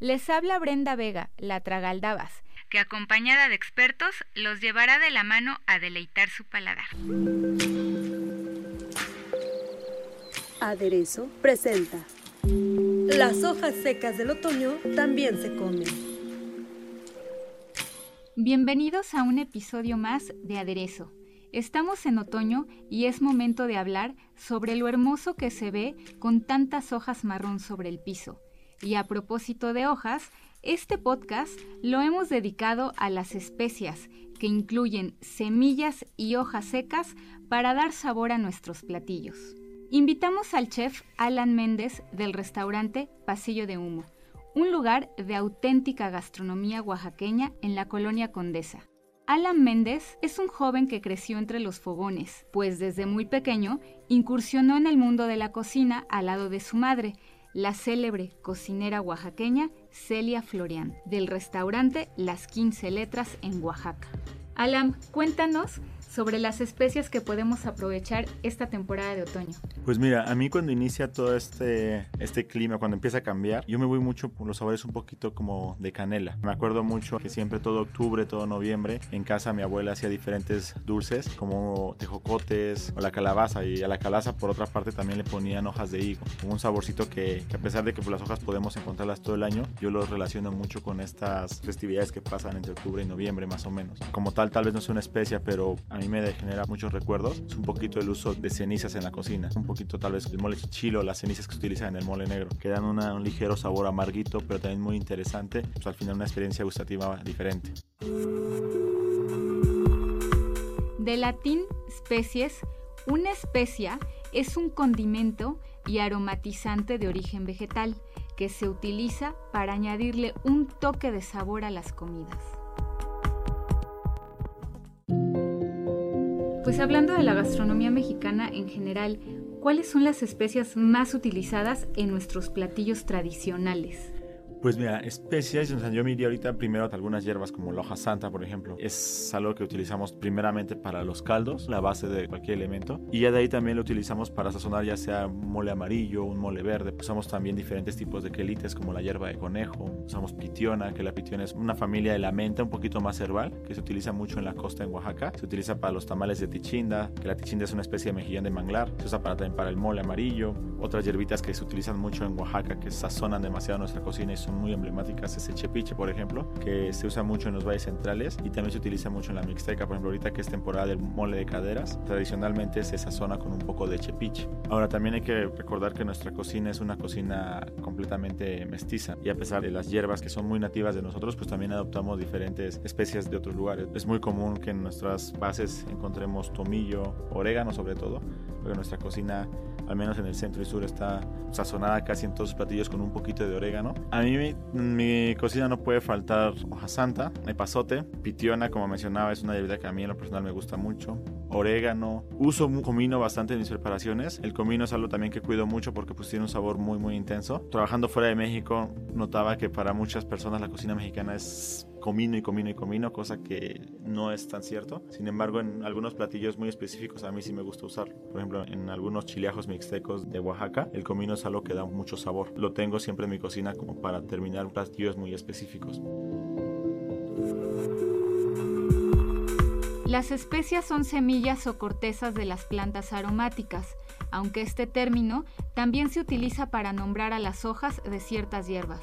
Les habla Brenda Vega, la Tragaldabas, que acompañada de expertos los llevará de la mano a deleitar su paladar. Aderezo presenta. Las hojas secas del otoño también se comen. Bienvenidos a un episodio más de Aderezo. Estamos en otoño y es momento de hablar sobre lo hermoso que se ve con tantas hojas marrón sobre el piso. Y a propósito de hojas, este podcast lo hemos dedicado a las especias que incluyen semillas y hojas secas para dar sabor a nuestros platillos. Invitamos al chef Alan Méndez del restaurante Pasillo de Humo, un lugar de auténtica gastronomía oaxaqueña en la colonia Condesa. Alan Méndez es un joven que creció entre los fogones, pues desde muy pequeño incursionó en el mundo de la cocina al lado de su madre, la célebre cocinera oaxaqueña Celia Florian, del restaurante Las 15 Letras en Oaxaca. Alan, cuéntanos sobre las especias que podemos aprovechar esta temporada de otoño. Pues mira, a mí cuando inicia todo este, este clima, cuando empieza a cambiar, yo me voy mucho por los sabores un poquito como de canela. Me acuerdo mucho que siempre todo octubre, todo noviembre, en casa mi abuela hacía diferentes dulces como tejocotes o la calabaza y a la calabaza por otra parte también le ponían hojas de higo, un saborcito que, que a pesar de que por las hojas podemos encontrarlas todo el año, yo los relaciono mucho con estas festividades que pasan entre octubre y noviembre más o menos. Como tal, tal vez no es una especia, pero a mí me genera muchos recuerdos. Es un poquito el uso de cenizas en la cocina. Un poquito tal vez el mole chilo, las cenizas que utilizan en el mole negro. Que dan un ligero sabor amarguito, pero también muy interesante. Pues al final una experiencia gustativa diferente. De latín especies, una especia es un condimento y aromatizante de origen vegetal que se utiliza para añadirle un toque de sabor a las comidas. Pues hablando de la gastronomía mexicana en general, ¿cuáles son las especias más utilizadas en nuestros platillos tradicionales? Pues mira, especias, yo me iría ahorita primero a algunas hierbas como la hoja santa, por ejemplo. Es algo que utilizamos primeramente para los caldos, la base de cualquier elemento. Y ya de ahí también lo utilizamos para sazonar ya sea mole amarillo, un mole verde. Usamos también diferentes tipos de quelites como la hierba de conejo. Usamos pitiona, que la pitiona es una familia de la menta un poquito más herbal, que se utiliza mucho en la costa en Oaxaca. Se utiliza para los tamales de tichinda, que la tichinda es una especie de mejillón de manglar. Se usa para, también para el mole amarillo. Otras hierbitas que se utilizan mucho en Oaxaca, que sazonan demasiado nuestra cocina y son muy emblemáticas es el chepiche, por ejemplo, que se usa mucho en los valles centrales y también se utiliza mucho en la mixteca, por ejemplo, ahorita que es temporada del mole de caderas, tradicionalmente se sazona con un poco de chepiche. Ahora también hay que recordar que nuestra cocina es una cocina completamente mestiza y a pesar de las hierbas que son muy nativas de nosotros, pues también adoptamos diferentes especies de otros lugares. Es muy común que en nuestras bases encontremos tomillo, orégano sobre todo, porque nuestra cocina al menos en el centro y sur está sazonada casi en todos los platillos con un poquito de orégano. A mí mi, mi cocina no puede faltar hoja santa, epazote, pitiona, como mencionaba, es una bebida que a mí en lo personal me gusta mucho, orégano, uso comino bastante en mis preparaciones. El comino es algo también que cuido mucho porque pues tiene un sabor muy muy intenso. Trabajando fuera de México notaba que para muchas personas la cocina mexicana es comino y comino y comino, cosa que no es tan cierto. Sin embargo, en algunos platillos muy específicos a mí sí me gusta usarlo. Por ejemplo, en algunos chiliajos mixtecos de Oaxaca, el comino es algo que da mucho sabor. Lo tengo siempre en mi cocina como para terminar platillos muy específicos. Las especias son semillas o cortezas de las plantas aromáticas, aunque este término también se utiliza para nombrar a las hojas de ciertas hierbas.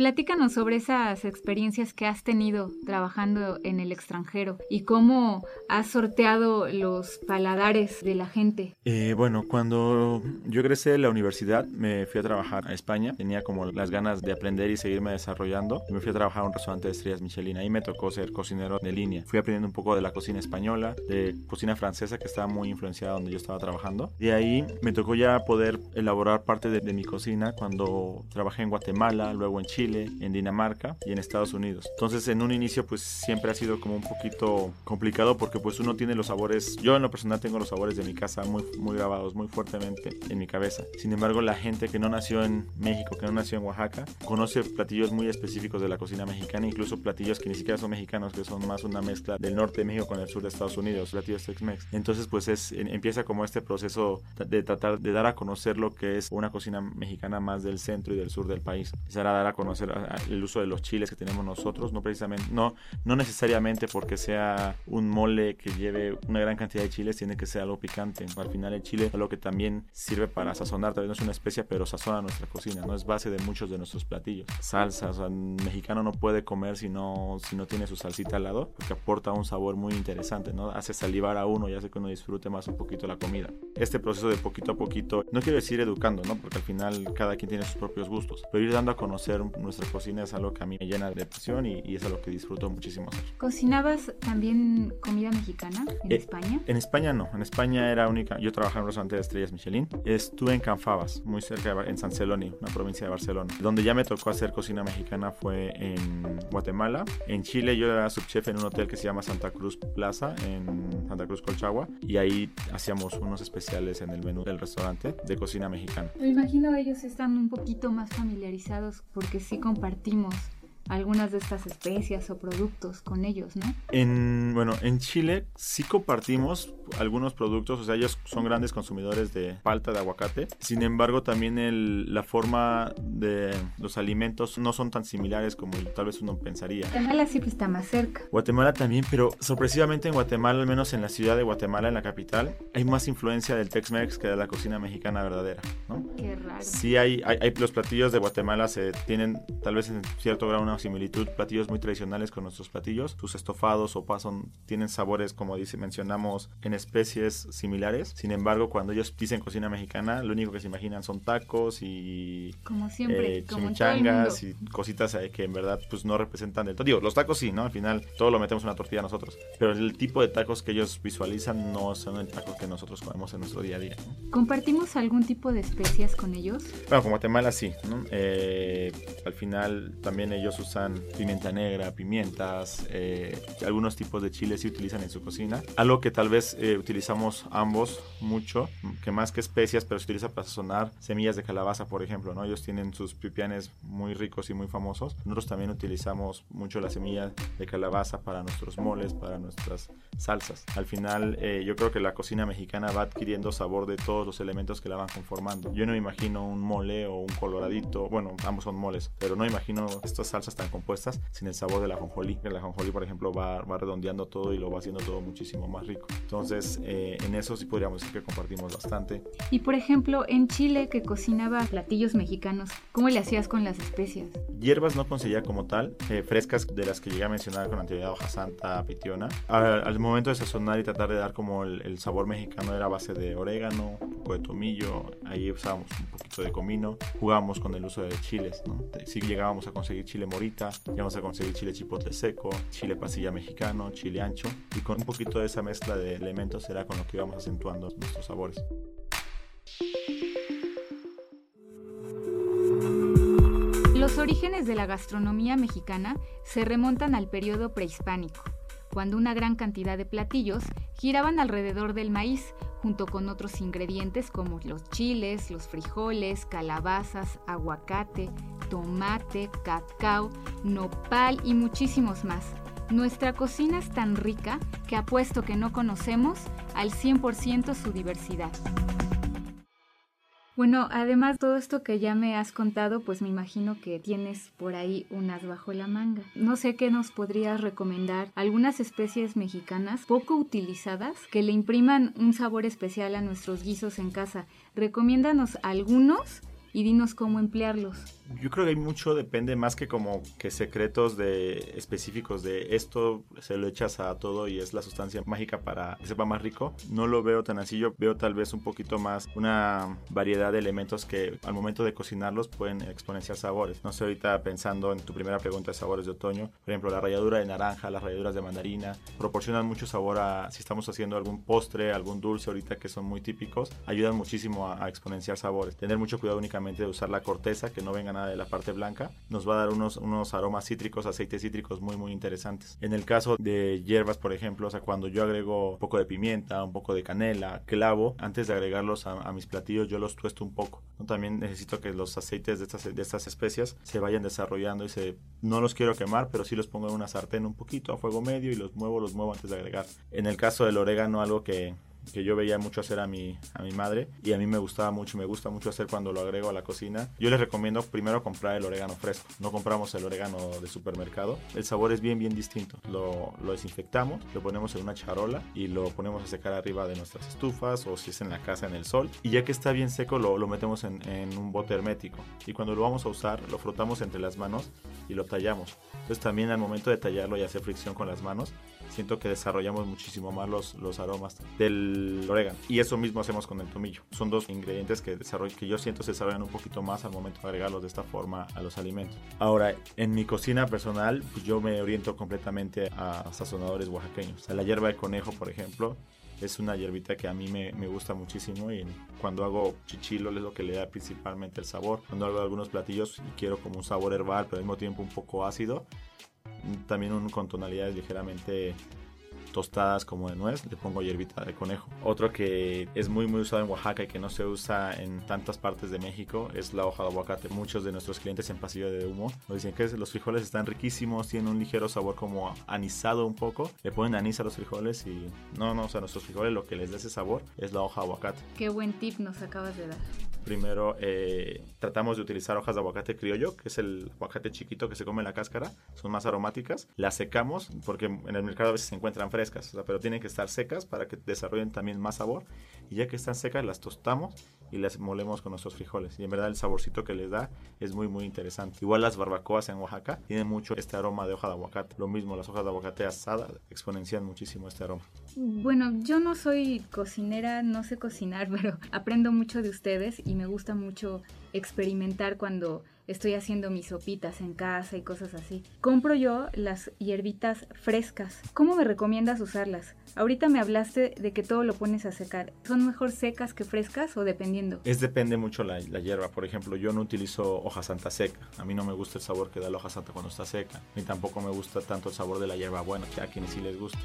Platícanos sobre esas experiencias que has tenido trabajando en el extranjero y cómo has sorteado los paladares de la gente. Eh, bueno, cuando yo egresé de la universidad me fui a trabajar a España. Tenía como las ganas de aprender y seguirme desarrollando. Me fui a trabajar a un restaurante de estrellas Michelin. Ahí me tocó ser cocinero de línea. Fui aprendiendo un poco de la cocina española, de cocina francesa que estaba muy influenciada donde yo estaba trabajando. De ahí me tocó ya poder elaborar parte de, de mi cocina cuando trabajé en Guatemala, luego en Chile, en Dinamarca y en Estados Unidos. Entonces en un inicio pues siempre ha sido como un poquito complicado porque pues uno tiene los sabores, yo en lo personal tengo los sabores de mi casa muy, muy grabados, muy fuertemente en mi cabeza. Sin embargo la gente que no nació en México, que no nació en Oaxaca, conoce platillos muy específicos de la cocina mexicana, incluso platillos que ni siquiera son mexicanos, que son más una mezcla del norte de México con el sur de Estados Unidos, platillos Tex-Mex. Entonces pues es, empieza como este proceso de tratar de dar a conocer lo que es una cocina mexicana más del centro y del sur del país. A dar a conocer el uso de los chiles que tenemos nosotros, no precisamente, no, no necesariamente porque sea un mole que lleve una gran cantidad de chiles, tiene que ser algo picante. Al final el chile es algo que también sirve para sazonar, tal vez no es una especia, pero sazona nuestra cocina, no es base de muchos de nuestros platillos. Salsas, o un mexicano no puede comer si no, si no tiene su salsita al lado, porque aporta un sabor muy interesante, ¿no? Hace salivar a uno y hace que uno disfrute más un poquito la comida. Este proceso de poquito a poquito, no quiero decir educando, ¿no? Porque al final cada quien tiene sus propios gustos, pero ir dando a conocer nuestra cocina es algo que a mí me llena de pasión y, y es algo que disfruto muchísimo hacer. ¿Cocinabas también comida mexicana en Eh, España? En España no, en España era única. Yo trabajaba en un restaurante de estrellas Michelin. Estuve en Canfabas, muy cerca de, en San Celoni, una provincia de Barcelona. Donde ya me tocó hacer cocina mexicana fue en Guatemala. En Chile yo era subchef en un hotel que se llama Santa Cruz Plaza, en Santa Cruz Colchagua. Y ahí hacíamos unos especiales en el menú del restaurante de cocina mexicana. Me imagino ellos están un poquito más familiarizados porque sí compartimos algunas de estas especias o productos con ellos, ¿no? En, bueno, en Chile sí compartimos algunos productos, o sea, ellos son grandes consumidores de palta, de aguacate. Sin embargo, también el- la forma de los alimentos no son tan similares como tal vez uno pensaría. Guatemala siempre está más cerca. Guatemala también, pero sorpresivamente en Guatemala, al menos en la ciudad de Guatemala, en la capital, hay más influencia del Tex-Mex que de la cocina mexicana verdadera, ¿no? Qué raro. Sí, hay, hay, hay- los platillos de Guatemala se tienen tal vez en cierto grado una similitud, platillos muy tradicionales con nuestros platillos. Sus estofados o son tienen sabores, como dice, mencionamos, en especies similares. Sin embargo, cuando ellos dicen cocina mexicana, lo único que se imaginan son tacos y Como siempre, eh, como chimichangas y cositas eh, que en verdad pues no representan del todo. Digo, los tacos sí, ¿no? Al final todo lo metemos en una tortilla nosotros. Pero el tipo de tacos que ellos visualizan no son el taco que nosotros comemos en nuestro día a día. ¿no? ¿Compartimos algún tipo de especias con ellos? Bueno, con Guatemala sí, ¿no? Eh, al final también ellos usan pimienta negra, pimientas, eh, algunos tipos de chiles sí utilizan en su cocina. Algo que tal vez eh, utilizamos ambos mucho, que más que especias, pero se utiliza para sazonar semillas de calabaza, por ejemplo, ¿no? Ellos tienen sus pipianes muy ricos y muy famosos. Nosotros también utilizamos mucho la semilla de calabaza para nuestros moles, para nuestras salsas. Al final, eh, yo creo que la cocina mexicana va adquiriendo sabor de todos los elementos que la van conformando. Yo no me imagino un mole o un coloradito, bueno, ambos son moles, pero no imagino estas salsas tan compuestas sin el sabor del ajonjolí. El ajonjolí, por ejemplo, va, va redondeando todo y lo va haciendo todo muchísimo más rico. Entonces, eh, en eso sí podríamos decir que compartimos bastante. Y por ejemplo, en Chile que cocinaba platillos mexicanos, ¿cómo le hacías con las especias? Hierbas no conseguía como tal, eh, frescas de las que llegué a mencionar con anterioridad, hoja santa, pitiona. Al, al momento de sazonar y tratar de dar como el, el sabor mexicano era a base de orégano, un poco de tomillo, ahí usábamos un poquito de comino, jugábamos con el uso de chiles, ¿no? Si llegábamos a conseguir chile llegamos a conseguir chile chipotle seco, chile pasilla mexicano, chile ancho, y con un poquito de esa mezcla de elementos era con lo que íbamos acentuando nuestros sabores. Los orígenes de la gastronomía mexicana se remontan al periodo prehispánico, cuando una gran cantidad de platillos giraban alrededor del maíz, junto con otros ingredientes como los chiles, los frijoles, calabazas, aguacate, tomate, cacao, nopal y muchísimos más. Nuestra cocina es tan rica que apuesto que no conocemos al 100% su diversidad. Bueno, además todo esto que ya me has contado, pues me imagino que tienes por ahí unas bajo la manga. No sé qué nos podrías recomendar, algunas especies mexicanas poco utilizadas que le impriman un sabor especial a nuestros guisos en casa. Recomiéndanos algunos y dinos cómo emplearlos. Yo creo que hay mucho, depende más que como que secretos de específicos de esto se lo echas a todo y es la sustancia mágica para que sepa más rico. No lo veo tan así, yo veo tal vez un poquito más una variedad de elementos que al momento de cocinarlos pueden exponenciar sabores. No sé, ahorita pensando en tu primera pregunta de sabores de otoño, por ejemplo, la ralladura de naranja, las ralladuras de mandarina, proporcionan mucho sabor a si estamos haciendo algún postre, algún dulce ahorita que son muy típicos, ayudan muchísimo a, a exponenciar sabores. Tener mucho cuidado únicamente de usar la corteza, que no venga nada de la parte blanca, nos va a dar unos, unos aromas cítricos, aceites cítricos muy muy interesantes. En el caso de hierbas, por ejemplo, o sea, cuando yo agrego un poco de pimienta, un poco de canela, clavo, antes de agregarlos a, mis platillos yo los tuesto un poco. También necesito que los aceites de estas, de estas especias se vayan desarrollando y se, no los quiero quemar, pero sí los pongo en una sartén un poquito a fuego medio y los muevo, los muevo antes de agregar. En el caso del orégano, algo que que yo veía mucho hacer a mi, a mi madre y a mí me gustaba mucho, me gusta mucho hacer cuando lo agrego a la cocina. Yo les recomiendo primero comprar el orégano fresco, no compramos el orégano de supermercado. El sabor es bien, bien distinto. Lo, desinfectamos, lo ponemos en una charola y lo ponemos a secar arriba de nuestras estufas o si es en la casa en el sol. Y ya que está bien seco, lo, lo metemos en, en un bote hermético. Y cuando lo vamos a usar, lo frotamos entre las manos y lo tallamos. Entonces también al momento de tallarlo y hacer fricción con las manos, siento que desarrollamos muchísimo más los, los aromas del orégano. Y eso mismo hacemos con el tomillo. Son dos ingredientes que, que yo siento se desarrollan un poquito más al momento de agregarlos de esta forma a los alimentos. Ahora, en mi cocina personal, pues yo me oriento completamente a sazonadores oaxaqueños. la hierba de conejo, por ejemplo, es una hierbita que a mí me, me, gusta muchísimo y cuando hago chichilo es lo que le da principalmente el sabor. Cuando hago algunos platillos y quiero como un sabor herbal pero al mismo tiempo un poco ácido, también un, con tonalidades ligeramente tostadas como de nuez, le pongo hierbita de conejo. Otro que es muy muy usado en Oaxaca y que no se usa en tantas partes de México es la hoja de aguacate. Muchos de nuestros clientes en Pasillo de Humo nos dicen que los frijoles están riquísimos, tienen un ligero sabor como anisado un poco. Le ponen anís a los frijoles y no, no, o sea, nuestros frijoles lo que les da ese sabor es la hoja de aguacate. Qué buen tip nos acabas de dar. Primero eh, tratamos de utilizar hojas de aguacate criollo, que es el aguacate chiquito que se come en la cáscara, son más aromáticas. Las secamos porque en el mercado a veces se encuentran frescas, pero tienen que estar secas para que desarrollen también más sabor. Y ya que están secas, las tostamos y las molemos con nuestros frijoles. Y en verdad el saborcito que les da es muy muy interesante. Igual las barbacoas en Oaxaca tienen mucho este aroma de hoja de aguacate. Lo mismo, las hojas de aguacate asadas exponencian muchísimo este aroma. Bueno, yo no soy cocinera, no sé cocinar, pero aprendo mucho de ustedes y me gusta mucho experimentar cuando estoy haciendo mis sopitas en casa y cosas así. Compro yo las hierbitas frescas. ¿Cómo me recomiendas usarlas? Ahorita me hablaste de que todo lo pones a secar. ¿Son mejor secas que frescas o dependiendo? Es depende mucho la, la hierba. Por ejemplo, yo no utilizo hoja santa seca. A mí no me gusta el sabor que da la hoja santa cuando está seca. Ni tampoco me gusta tanto el sabor de la hierba buena, que a quienes sí les gusta.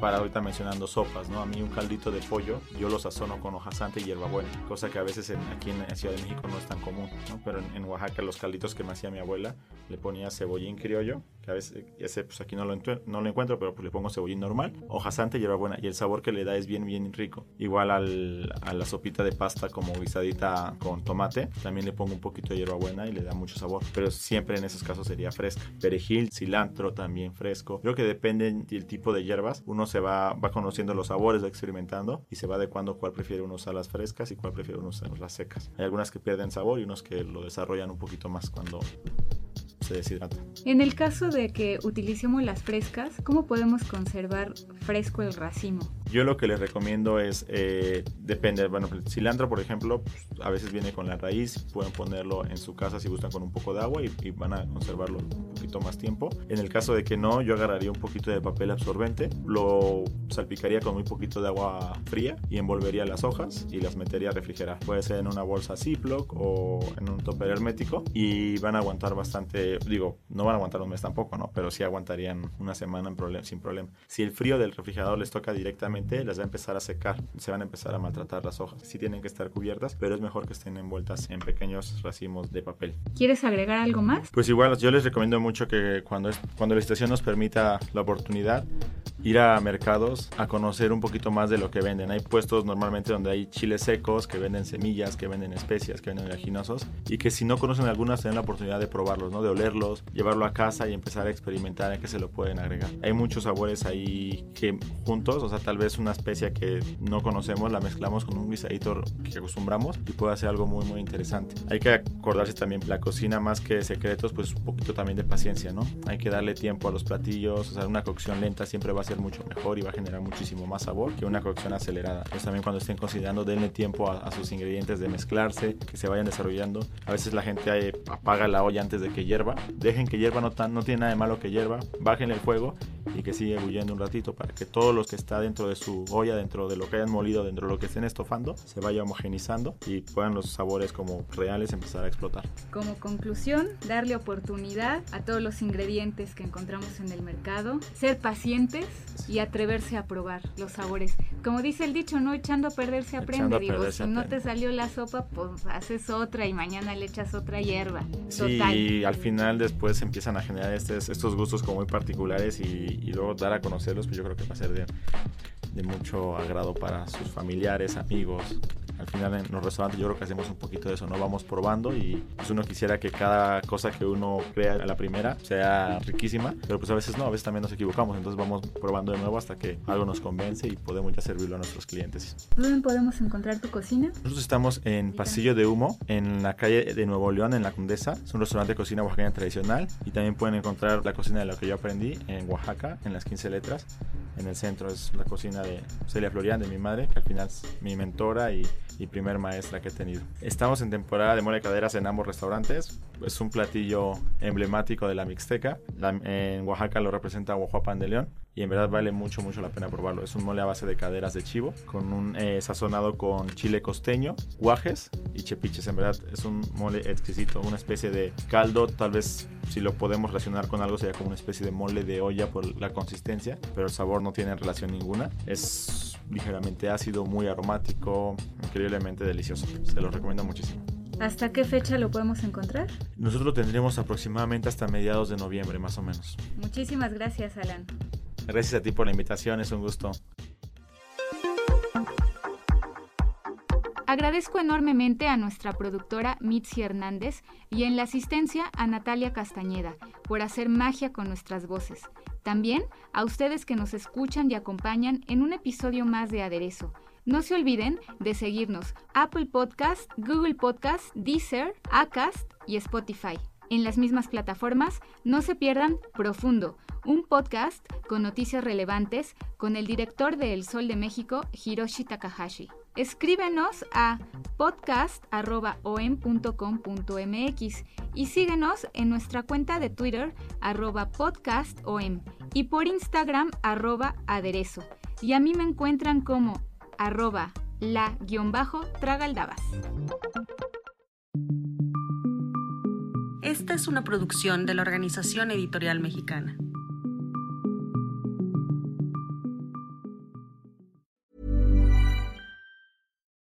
Para ahorita mencionando sopas, ¿no? A mí un caldito de pollo, yo lo sazono con hoja santa y hierba buena. Cosa que a veces aquí en Ciudad de México no es tan común, ¿no? Pero en, en Oaxaca los calditos que me hacía mi abuela, le ponía cebollín criollo, que a veces ese pues aquí no lo, no lo encuentro, pero pues le pongo cebollín normal, hoja santa y hierbabuena y el sabor que le da es bien bien rico. Igual al, a la sopita de pasta como guisadita con tomate, también le pongo un poquito de hierbabuena y le da mucho sabor, pero siempre en esos casos sería fresca. Perejil, cilantro también fresco. Creo que depende del tipo de hierbas, uno se va va conociendo los sabores, va experimentando y se va adecuando cuál prefiere uno usar las frescas y cuál prefiere uno usar las secas. Hay algunas que pierden sabor y unos que lo desarrollan un poquito más cuando se deshidrata. En el caso de que utilicemos las frescas, ¿cómo podemos conservar fresco el racimo? Yo lo que les recomiendo es, eh, depende, bueno, el cilantro, por ejemplo, pues, a veces viene con la raíz, pueden ponerlo en su casa si gustan con un poco de agua y, van a conservarlo un poquito más tiempo. En el caso de que no, yo agarraría un poquito de papel absorbente, lo salpicaría con muy poquito de agua fría y envolvería las hojas y las metería a refrigerar. Puede ser en una bolsa Ziploc o en un topper hermético y van a aguantar bastante, digo, no van a aguantar un mes tampoco, ¿no? Pero sí aguantarían una semana sin problema. Si el frío del refrigerador les toca directamente, las va a empezar a secar, se van a empezar a maltratar las hojas. Sí tienen que estar cubiertas, pero es mejor que estén envueltas en pequeños racimos de papel. ¿Quieres agregar algo más? Pues igual, yo les recomiendo mucho que cuando, es, cuando la situación nos permita la oportunidad, ir a mercados a conocer un poquito más de lo que venden. Hay puestos normalmente donde hay chiles secos que venden semillas, que venden especias, que venden oleaginosos y que si no conocen algunas tienen la oportunidad de probarlos, ¿no? de olerlos, llevarlo a casa y empezar a experimentar en qué se lo pueden agregar. Hay muchos sabores ahí que juntos, o sea, tal vez una especia que no conocemos la mezclamos con un guisadito que acostumbramos y puede hacer algo muy muy interesante. Hay que acordarse también la cocina más que secretos, pues un poquito también de paciencia, ¿no? Hay que darle tiempo a los platillos, o sea, una cocción lenta siempre va a ser mucho mejor y va a generar muchísimo más sabor que una cocción acelerada. Pues también cuando estén considerando denle tiempo a, sus ingredientes de mezclarse, que se vayan desarrollando. A veces la gente eh, apaga la olla antes de que hierva. Dejen que hierva, no, tan, no tiene nada de malo que hierva. Bajen el fuego y que siga huyendo un ratito para que todos los que está dentro de su olla, dentro de lo que hayan molido, dentro de lo que estén estofando, se vaya homogenizando y puedan los sabores como reales empezar a explotar. Como conclusión, darle oportunidad a todos los ingredientes que encontramos en el mercado, ser pacientes y atreverse a probar los sabores. Como dice el dicho, no echando a perder se aprende. Digo, si no te salió la sopa, pues haces otra y mañana le echas otra hierba. Sí, y al final después empiezan a generar estos, estos gustos como muy particulares y, y luego dar a conocerlos, pues yo creo que va a ser de, de mucho agrado para sus familiares, amigos, al final en los restaurantes yo creo que hacemos un poquito de eso, ¿no? Vamos probando y pues uno quisiera que cada cosa que uno crea a la primera sea riquísima, pero pues a veces no, a veces también nos equivocamos, entonces vamos probando de nuevo hasta que algo nos convence y podemos ya servirlo a nuestros clientes. ¿Dónde podemos encontrar tu cocina? Nosotros estamos en Pasillo de Humo, en la calle de Nuevo León, en La Condesa. Es un restaurante de cocina oaxaqueña tradicional y también pueden encontrar la cocina de lo que yo aprendí en Oaxaca, en las 15 letras. En el centro es la cocina de Celia Florian, de mi madre, que al final es mi mentora y y primer maestra que he tenido. Estamos en temporada de mole de caderas en ambos restaurantes. Es un platillo emblemático de la Mixteca. en Oaxaca lo representa Oaxapan de León y en verdad vale mucho, mucho la pena probarlo. Es un mole a base de caderas de chivo, con un eh, sazonado con chile costeño, guajes y chepiches. En verdad es un mole exquisito, una especie de caldo, tal vez si lo podemos relacionar con algo sería como una especie de mole de olla por la consistencia, pero el sabor no tiene relación ninguna. Es ligeramente ácido, muy aromático, increíblemente delicioso. Se lo recomiendo muchísimo. ¿Hasta qué fecha lo podemos encontrar? Nosotros lo tendremos aproximadamente hasta mediados de noviembre, más o menos. Muchísimas gracias, Alan. Gracias a ti por la invitación, es un gusto. Agradezco enormemente a nuestra productora Mitzi Hernández y en la asistencia a Natalia Castañeda por hacer magia con nuestras voces. También a ustedes que nos escuchan y acompañan en un episodio más de Aderezo. No se olviden de seguirnos Apple Podcast, Google Podcast, Deezer, Acast y Spotify. En las mismas plataformas, no se pierdan Profundo, un podcast con noticias relevantes con el director de El Sol de México, Hiroshi Takahashi. Escríbenos a podcast.om.com.mx y síguenos en nuestra cuenta de Twitter podcastom y por Instagram aderezo. Y a mí me encuentran como arroba la-tragaldabas. Esta es una producción de la Organización Editorial Mexicana.